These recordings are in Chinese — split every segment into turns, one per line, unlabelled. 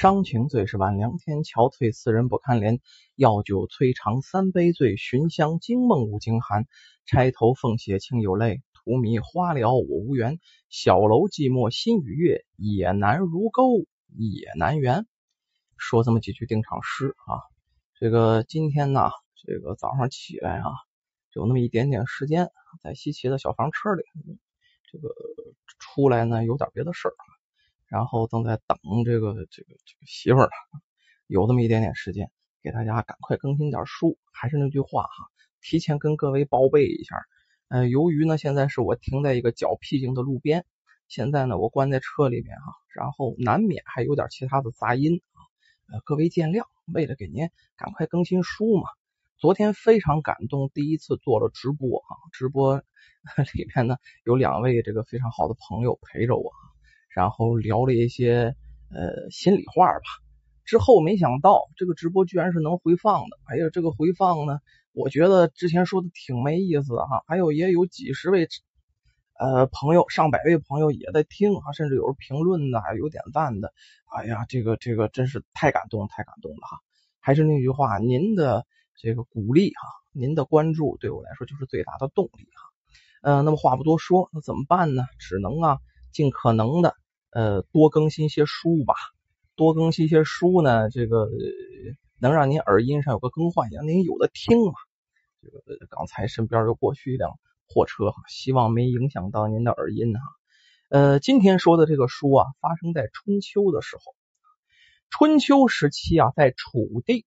伤情最是晚凉天，憔悴四人不堪怜。药酒摧肠三杯醉，寻香惊梦五更寒。钗头凤血清有泪，荼蘼花了我无缘。小楼寂寞心与月，也难如钩也难圆。说这么几句定场诗啊，这个今天呢，这个早上起来啊，有那么一点点时间，在西岐的小房车里，这个出来呢有点别的事儿。然后正在等这个这个这个媳妇儿呢，有这么一点点时间，给大家赶快更新点书。还是那句话哈，提前跟各位报备一下。呃，由于呢现在是我停在一个较僻静的路边，现在呢我关在车里面哈，然后难免还有点其他的杂音啊，呃各位见谅。为了给您赶快更新书嘛，昨天非常感动，第一次做了直播啊，直播 里面呢有两位这个非常好的朋友陪着我。然后聊了一些呃心里话吧，之后没想到这个直播居然是能回放的。哎呀，这个回放呢，我觉得之前说的挺没意思的哈。还有也有几十位呃朋友，上百位朋友也在听啊，甚至有评论的，还有点赞的。哎呀，这个这个真是太感动，太感动了哈。还是那句话，您的这个鼓励哈，您的关注对我来说就是最大的动力哈。嗯，那么话不多说，那怎么办呢？只能啊。尽可能的，呃，多更新些书吧，多更新些书呢，这个能让您耳音上有个更换，让您有的听嘛。这个刚才身边又过去一辆货车哈，希望没影响到您的耳音哈。呃，今天说的这个书啊，发生在春秋的时候，春秋时期啊，在楚地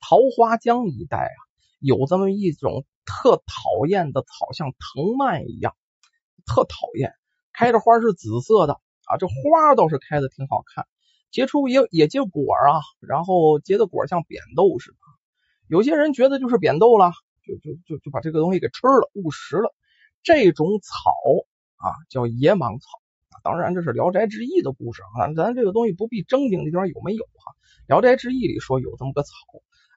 桃花江一带啊，有这么一种特讨厌的草，像藤蔓一样，特讨厌。开的花是紫色的啊，这花倒是开的挺好看，结出也也结果啊，然后结的果像扁豆似的。有些人觉得就是扁豆了，就就就就把这个东西给吃了误食了。这种草啊叫野芒草，当然这是《聊斋志异》的故事啊，咱这个东西不必正经的地方有没有哈？《聊斋志异》里说有这么个草，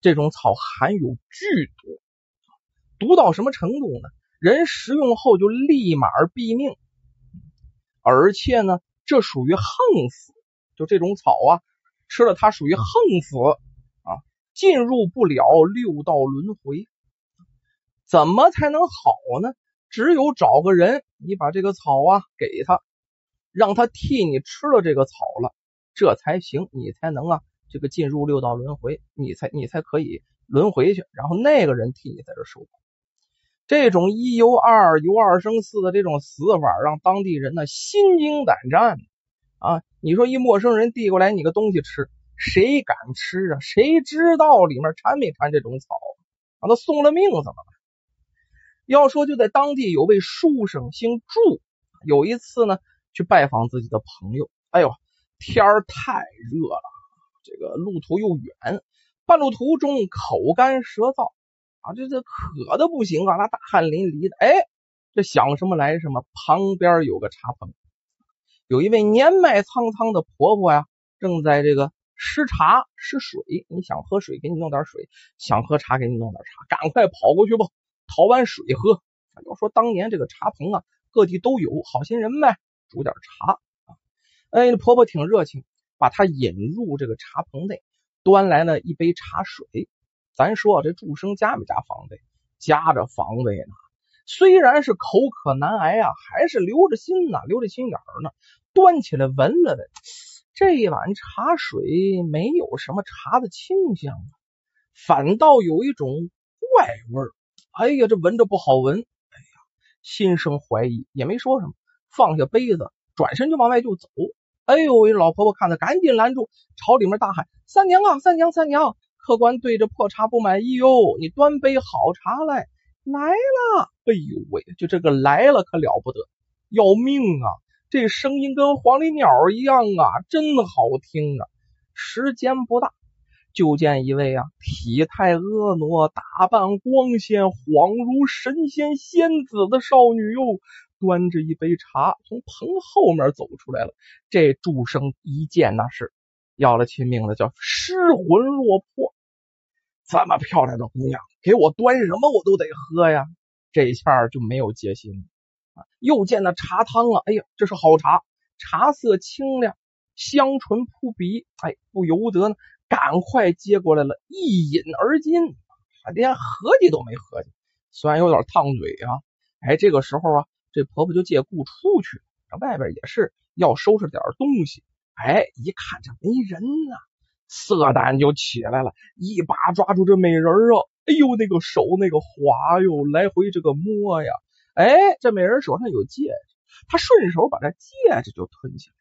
这种草含有剧毒，毒到什么程度呢？人食用后就立马毙命。而且呢，这属于横死，就这种草啊，吃了它属于横死啊，进入不了六道轮回。怎么才能好呢？只有找个人，你把这个草啊给他，让他替你吃了这个草了，这才行，你才能啊这个进入六道轮回，你才你才可以轮回去，然后那个人替你在这受苦。这种一游二，游二生四的这种死法，让当地人呢心惊胆战啊！你说一陌生人递过来你个东西吃，谁敢吃啊？谁知道里面掺没掺这种草？让他送了命怎么办？要说就在当地有位书生姓祝，有一次呢去拜访自己的朋友，哎呦天太热了，这个路途又远，半路途中口干舌燥。啊，这这渴的不行啊，那大汗淋漓的。哎，这想什么来什么，旁边有个茶棚，有一位年迈苍苍的婆婆呀，正在这个施茶施水。你想喝水，给你弄点水；想喝茶，给你弄点茶。赶快跑过去吧，讨碗水喝。要说当年这个茶棚啊，各地都有，好心人呗，煮点茶啊。哎，婆婆挺热情，把她引入这个茶棚内，端来了一杯茶水。咱说这祝生加没加防备？加着防备呢。虽然是口渴难挨啊，还是留着心呢，留着心眼儿呢。端起来闻了闻，这一碗茶水没有什么茶的清香啊，反倒有一种怪味儿。哎呀，这闻着不好闻。哎呀，心生怀疑，也没说什么，放下杯子，转身就往外就走。哎呦，喂，老婆婆看着，赶紧拦住，朝里面大喊：“三娘啊，三娘，三娘！”客官对着破茶不满意哟，你端杯好茶来，来了！哎呦喂，就这个来了可了不得，要命啊！这声音跟黄鹂鸟一样啊，真好听啊！时间不大，就见一位啊体态婀娜、打扮光鲜、恍如神仙仙子的少女哟，端着一杯茶从棚后面走出来了。这祝生一见那是要了亲命了，叫失魂落魄。这么漂亮的姑娘，给我端什么我都得喝呀！这一下就没有戒心啊。又见那茶汤啊，哎呀，这是好茶，茶色清亮香醇扑鼻，哎，不由得呢，赶快接过来了，一饮而尽，连合计都没合计，虽然有点烫嘴啊，哎，这个时候啊，这婆婆就借故出去，外边也是要收拾点东西，哎，一看这没人呢，色胆就起来了，一把抓住这美人啊，哎呦，那个手那个滑哟，来回这个摸呀，哎，这美人手上有戒指，他顺手把这戒指就吞起来。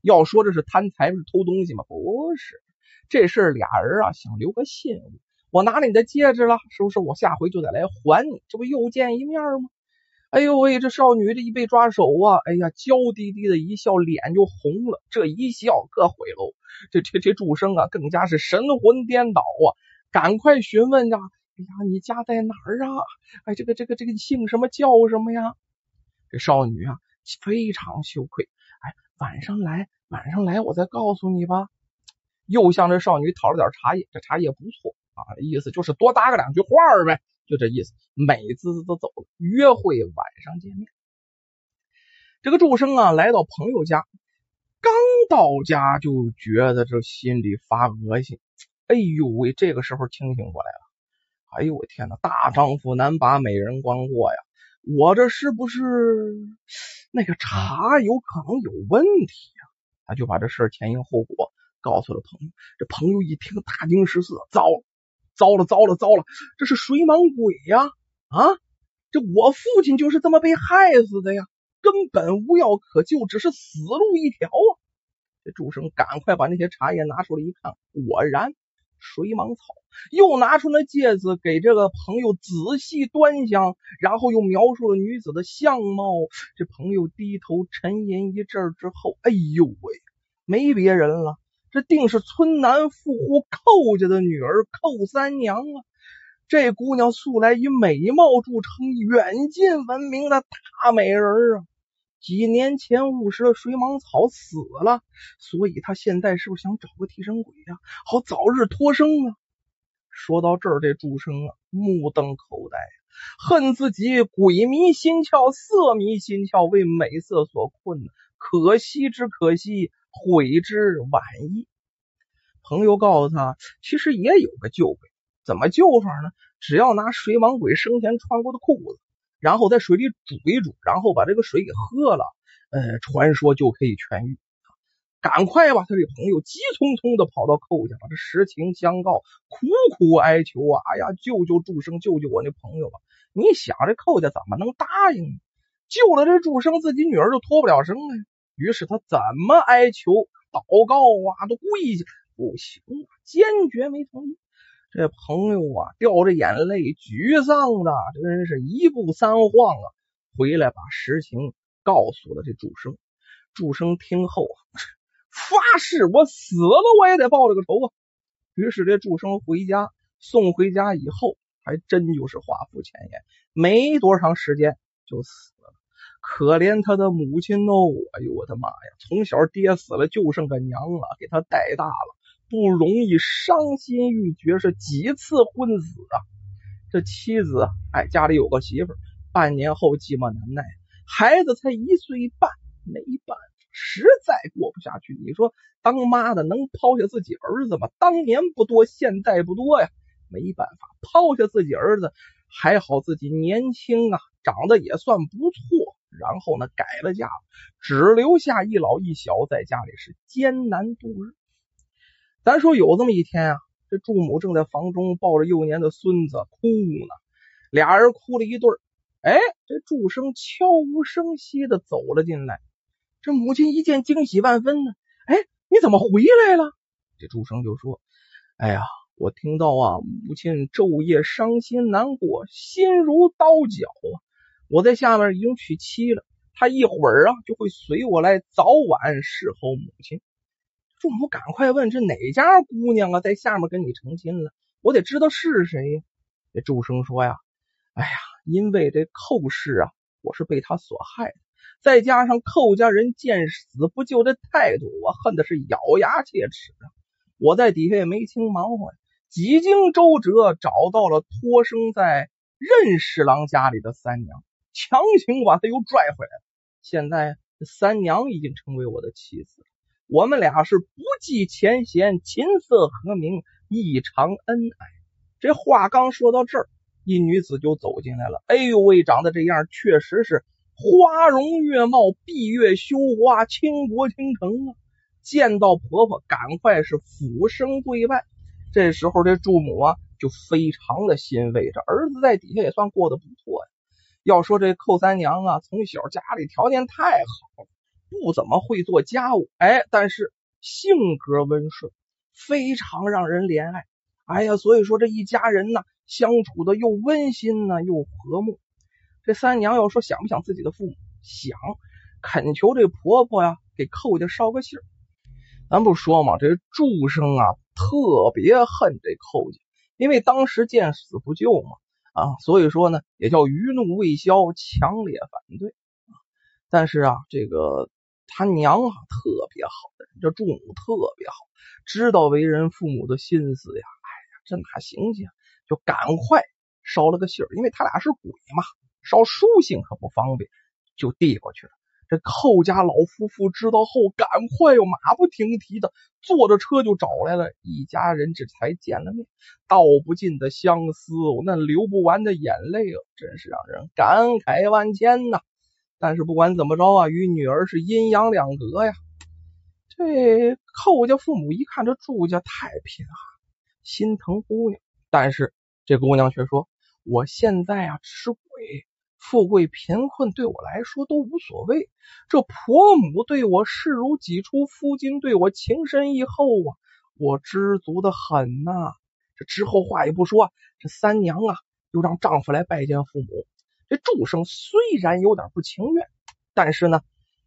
要说这是贪财是偷东西吗？不是，这事俩人啊想留个信物。我拿了你的戒指了，是不是？我下回就得来还你，这不又见一面吗？哎呦喂，这少女这一被抓手啊，哎呀，娇滴滴的一笑，脸就红了。这一笑可毁喽！这这这祝生啊，更加是神魂颠倒啊，赶快询问呀！哎呀，你家在哪儿啊？哎，这个这个这个姓什么叫什么呀？这少女啊，非常羞愧。哎，晚上来，晚上来，我再告诉你吧。又向这少女讨了点茶叶，这茶叶不错啊，意思就是多搭个两句话呗，就这意思。美滋滋的走了，约会晚上见面。这个祝生啊，来到朋友家，刚到家就觉得这心里发恶心。哎呦喂，这个时候清醒过来了。哎呦我天哪，大丈夫难把美人关过呀！我这是不是那个茶有可能有问题呀？他就把这事前因后果告诉了朋友。这朋友一听大惊失色，糟了糟了糟了糟了，这是水蟒鬼呀！啊，这我父亲就是这么被害死的呀，根本无药可救，只是死路一条啊！这祝生赶快把那些茶叶拿出来一看，果然。水蟒草，又拿出那戒指给这个朋友仔细端详，然后又描述了女子的相貌。这朋友低头沉吟一阵之后，哎呦喂，没别人了，这定是村南富户寇家的女儿寇三娘啊！这姑娘素来以美貌著称，远近闻名的大美人啊！几年前误食了水蟒草死了，所以他现在是不是想找个替身鬼呀，好早日脱生啊？说到这儿，这祝生啊目瞪口呆，恨自己鬼迷心窍、色迷心窍，为美色所困。可惜之可惜，悔之晚矣。朋友告诉他，其实也有个救鬼，怎么救法呢？只要拿水蟒鬼生前穿过的裤子。然后在水里煮一煮，然后把这个水给喝了，呃，传说就可以痊愈。赶快吧！他这朋友急匆匆的跑到寇家，把这实情相告，苦苦哀求啊！哎呀，救救祝生，救救我那朋友吧！你想这寇家怎么能答应呢？救了这祝生，自己女儿就脱不了身了。于是他怎么哀求、祷告啊，都跪下，不行啊，坚决没同意。这朋友啊，掉着眼泪，沮丧的，真是一步三晃啊！回来把实情告诉了这祝生。祝生听后 发誓，我死了我也得报这个仇啊！于是这祝生回家，送回家以后，还真就是话不前言，没多长时间就死。可怜他的母亲哦！哎呦我的妈呀！从小爹死了，就剩个娘了，给他带大了。不容易，伤心欲绝，是几次昏死啊！这妻子哎，家里有个媳妇，半年后寂寞难耐，孩子才一岁半，没办法，实在过不下去。你说当妈的能抛下自己儿子吗？当年不多，现在不多呀，没办法，抛下自己儿子，还好自己年轻啊，长得也算不错。然后呢，改了嫁，只留下一老一小在家里是艰难度日。咱说有这么一天啊，这祝母正在房中抱着幼年的孙子哭呢，俩人哭了一对儿。哎，这祝生悄无声息的走了进来，这母亲一见惊喜万分呢。哎，你怎么回来了？这祝生就说：“哎呀，我听到啊，母亲昼夜伤心难过，心如刀绞啊。我在下面已经娶妻了，她一会儿啊就会随我来，早晚侍候母亲。”祝母赶快问：“这哪家姑娘啊，在下面跟你成亲了？我得知道是谁呀。”这祝生说：“呀，哎呀，因为这寇氏啊，我是被他所害的，再加上寇家人见死不救的态度，我恨的是咬牙切齿啊！我在底下也没轻忙活呀，几经周折找到了托生在任侍郎家里的三娘，强行把她又拽回来了。现在三娘已经成为我的妻子。”我们俩是不计前嫌，琴瑟和鸣，异常恩爱。这话刚说到这儿，一女子就走进来了。哎呦喂，长得这样，确实是花容月貌，闭月羞花，倾国倾城啊！见到婆婆，赶快是俯身跪拜。这时候，这祝母啊，就非常的欣慰，这儿子在底下也算过得不错呀。要说这寇三娘啊，从小家里条件太好。不怎么会做家务，哎，但是性格温顺，非常让人怜爱。哎呀，所以说这一家人呢，相处的又温馨呢，又和睦。这三娘要说想不想自己的父母，想，恳求这婆婆呀，给寇家捎个信儿。咱不说嘛，这祝生啊，特别恨这寇家，因为当时见死不救嘛，啊，所以说呢，也叫余怒未消，强烈反对啊。但是啊，这个。他娘啊，特别好的人，这祝母特别好，知道为人父母的心思呀。哎呀，这哪行去？就赶快捎了个信儿，因为他俩是鬼嘛，捎书信可不方便，就递过去了。这寇家老夫妇知道后，赶快又马不停蹄的坐着车就找来了。一家人这才见了面，道不尽的相思，那流不完的眼泪啊，真是让人感慨万千呐。但是不管怎么着啊，与女儿是阴阳两隔呀。这寇家父母一看这祝家太贫寒，心疼姑娘。但是这姑娘却说：“我现在啊只是，富贵贫困对我来说都无所谓。这婆母对我视如己出，夫君对我情深意厚啊，我知足的很呐。”这之后话也不说，这三娘啊又让丈夫来拜见父母。这祝生虽然有点不情愿，但是呢，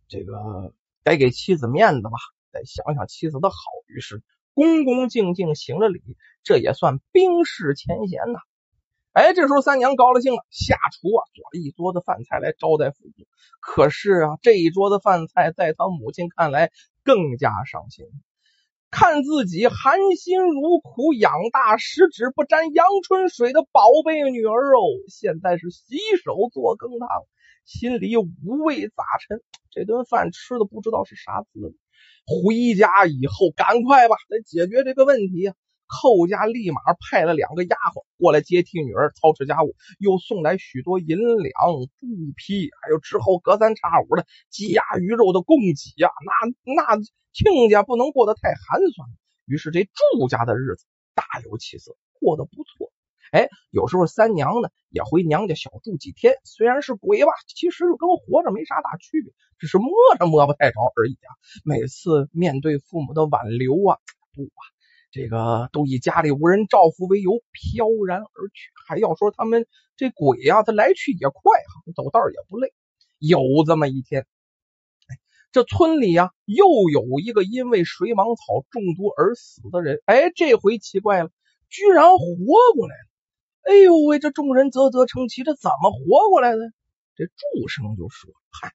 这个得给妻子面子吧，得想想妻子的好。于是恭恭敬敬行了礼，这也算冰释前嫌呐。哎，这时候三娘高了兴了，下厨啊做了一桌子饭菜来招待父母。可是啊，这一桌子饭菜在他母亲看来更加伤心。看自己含辛茹苦养大十指不沾阳春水的宝贝女儿哦，现在是洗手做羹汤，心里五味杂陈。这顿饭吃的不知道是啥滋味。回家以后，赶快吧，得解决这个问题呀。寇家立马派了两个丫鬟过来接替女儿操持家务，又送来许多银两、布匹，还有之后隔三差五的鸡鸭鱼肉的供给呀。那那亲家不能过得太寒酸。于是这祝家的日子大有起色，过得不错。哎，有时候三娘呢也回娘家小住几天，虽然是鬼吧，其实跟活着没啥大区别，只是摸着摸不太着而已啊。每次面对父母的挽留啊，不啊。这个都以家里无人照拂为由飘然而去，还要说他们这鬼呀，他来去也快哈，走道也不累。有这么一天，这村里呀又有一个因为水蟒草中毒而死的人，哎，这回奇怪了，居然活过来了。哎呦喂，这众人啧啧称奇，这怎么活过来的？这祝生就说：“嗨，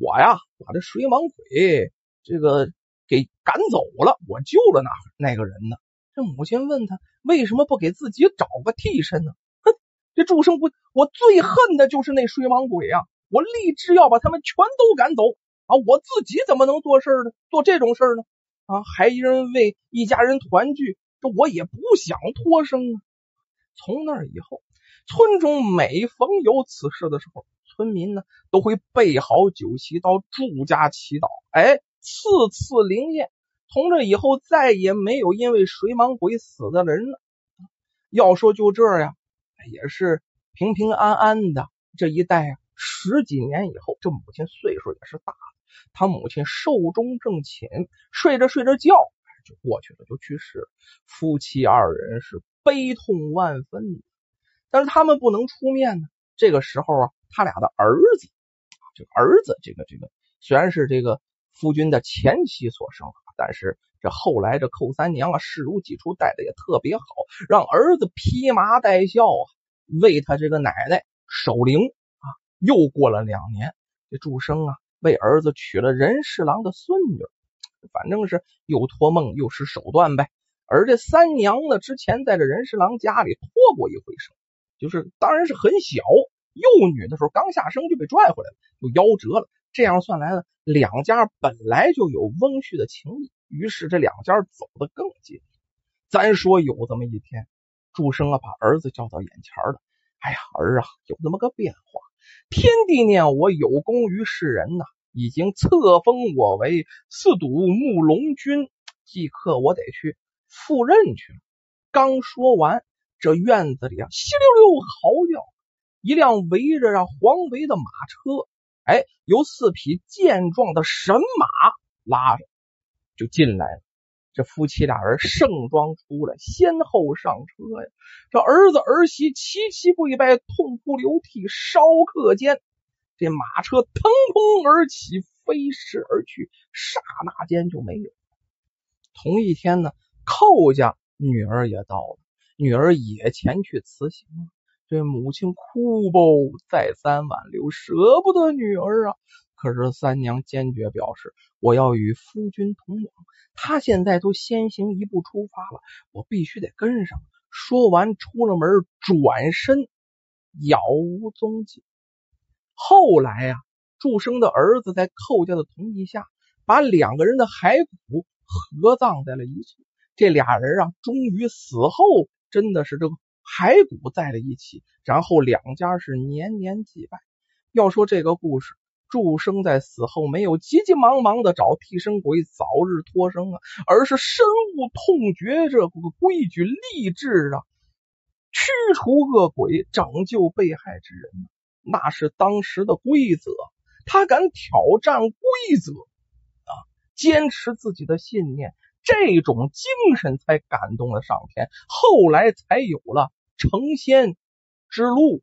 我呀把这水蟒鬼这个。”给赶走了，我救了那那个人呢。这母亲问他为什么不给自己找个替身呢？哼，这祝生不，我最恨的就是那水蟒鬼啊！我立志要把他们全都赶走啊！我自己怎么能做事呢？做这种事呢？啊，还因为一家人团聚，这我也不想脱生啊。从那以后，村中每逢有此事的时候，村民呢都会备好酒席到祝家祈祷。哎。次次灵验，从这以后再也没有因为水蟒鬼死的人了。要说就这呀，也是平平安安的这一代啊。十几年以后，这母亲岁数也是大了，他母亲寿终正寝，睡着睡着觉就过去了，就去世了。夫妻二人是悲痛万分，但是他们不能出面呢。这个时候啊，他俩的儿子，这个儿子，这个这个虽然是这个。夫君的前妻所生，但是这后来这寇三娘啊视如己出，待的也特别好，让儿子披麻戴孝啊，为他这个奶奶守灵啊。又过了两年，这祝生啊为儿子娶了任侍郎的孙女，反正是又托梦又使手段呗。而这三娘呢，之前在这任侍郎家里托过一回生，就是当然是很小幼女的时候，刚下生就被拽回来了，就夭折了。这样算来了，两家本来就有翁婿的情谊，于是这两家走得更近。咱说有这么一天，祝生啊把儿子叫到眼前了。哎呀，儿啊，有这么个变化，天帝念我有功于世人呐，已经册封我为四堵慕龙君，即刻我得去赴任去了。刚说完，这院子里啊，稀溜溜嚎叫，一辆围着啊黄围的马车，哎，由四匹健壮的神马拉着，就进来了。这夫妻俩人盛装出来，先后上车呀。这儿子儿媳齐齐跪拜，痛哭流涕，稍刻间，这马车腾空而起，飞驰而去，刹那间就没有。同一天呢，寇家女儿也到了，女儿也前去辞行了。这母亲哭不，再三挽留，舍不得女儿啊。可是三娘坚决表示，我要与夫君同往。他现在都先行一步出发了，我必须得跟上。说完，出了门，转身杳无踪迹。后来呀，祝生的儿子在寇家的同意下，把两个人的骸骨合葬在了一起。这俩人啊，终于死后真的是这个骸骨在了一起，然后两家是年年祭拜。要说这个故事。祝生在死后没有急急忙忙的找替身鬼早日脱生啊，而是深恶痛绝这个规矩，立志啊驱除恶鬼，拯救被害之人。那是当时的规则，他敢挑战规则啊，坚持自己的信念，这种精神才感动了上天，后来才有了成仙之路。